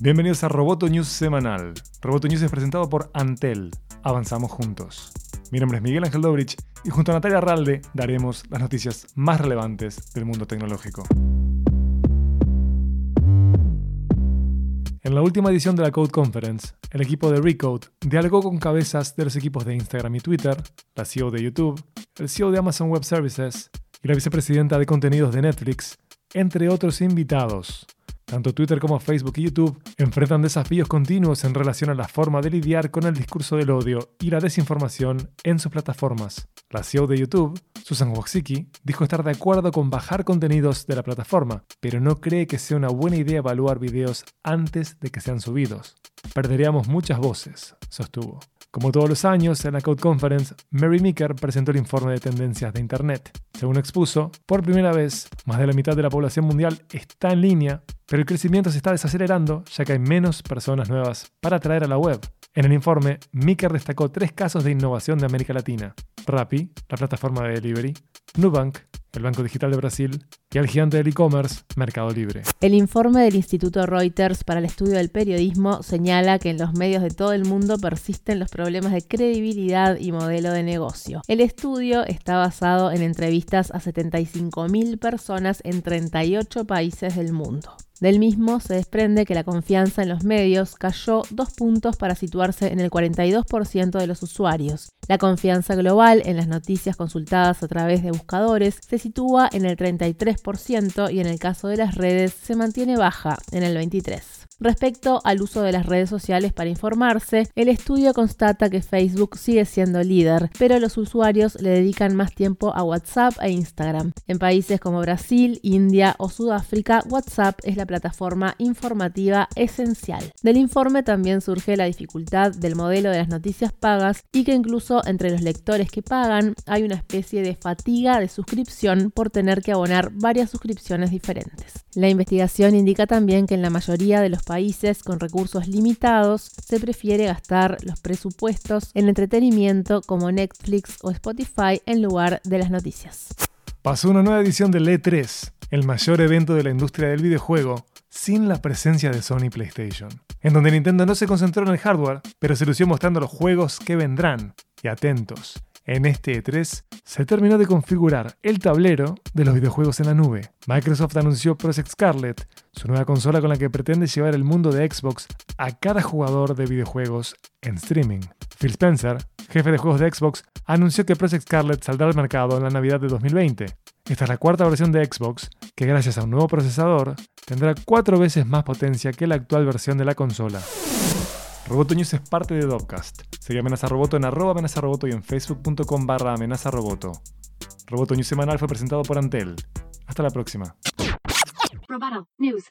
Bienvenidos a Roboto News semanal. Roboto News es presentado por Antel. Avanzamos juntos. Mi nombre es Miguel Ángel Dobrich y junto a Natalia Arralde daremos las noticias más relevantes del mundo tecnológico. En la última edición de la Code Conference, el equipo de Recode dialogó con cabezas de los equipos de Instagram y Twitter, la CEO de YouTube, el CEO de Amazon Web Services y la vicepresidenta de contenidos de Netflix, entre otros invitados. Tanto Twitter como Facebook y YouTube enfrentan desafíos continuos en relación a la forma de lidiar con el discurso del odio y la desinformación en sus plataformas. La CEO de YouTube, Susan Wojcicki, dijo estar de acuerdo con bajar contenidos de la plataforma, pero no cree que sea una buena idea evaluar videos antes de que sean subidos. Perderíamos muchas voces, sostuvo. Como todos los años, en la Code Conference, Mary Meeker presentó el informe de tendencias de Internet. Según expuso, por primera vez, más de la mitad de la población mundial está en línea, pero el crecimiento se está desacelerando ya que hay menos personas nuevas para atraer a la web. En el informe, Meeker destacó tres casos de innovación de América Latina. Rappi, la plataforma de delivery, Nubank, el Banco Digital de Brasil, y al gigante del e-commerce, Mercado Libre. El informe del Instituto Reuters para el Estudio del Periodismo señala que en los medios de todo el mundo persisten los problemas de credibilidad y modelo de negocio. El estudio está basado en entrevistas a 75.000 personas en 38 países del mundo. Del mismo se desprende que la confianza en los medios cayó dos puntos para situarse en el 42% de los usuarios. La confianza global en las noticias consultadas a través de buscadores se sitúa en el 33% y en el caso de las redes se mantiene baja en el 23%. Respecto al uso de las redes sociales para informarse, el estudio constata que Facebook sigue siendo líder, pero los usuarios le dedican más tiempo a WhatsApp e Instagram. En países como Brasil, India o Sudáfrica, WhatsApp es la plataforma informativa esencial. Del informe también surge la dificultad del modelo de las noticias pagas y que incluso entre los lectores que pagan hay una especie de fatiga de suscripción por tener que abonar varias suscripciones diferentes. La investigación indica también que en la mayoría de los países con recursos limitados se prefiere gastar los presupuestos en entretenimiento como Netflix o Spotify en lugar de las noticias. Pasó una nueva edición del E3, el mayor evento de la industria del videojuego, sin la presencia de Sony PlayStation, en donde Nintendo no se concentró en el hardware, pero se lució mostrando los juegos que vendrán. Y atentos, en este E3 se terminó de configurar el tablero de los videojuegos en la nube. Microsoft anunció Project Scarlet, su nueva consola con la que pretende llevar el mundo de Xbox a cada jugador de videojuegos en streaming. Phil Spencer, jefe de juegos de Xbox, anunció que Project Scarlet saldrá al mercado en la Navidad de 2020. Esta es la cuarta versión de Xbox, que gracias a un nuevo procesador tendrá cuatro veces más potencia que la actual versión de la consola. Roboto News es parte de Dopcast. Sigue Amenaza Roboto en arroba amenaza roboto y en facebook.com barra amenaza roboto. Roboto News semanal fue presentado por Antel. Hasta la próxima. Roboto. News.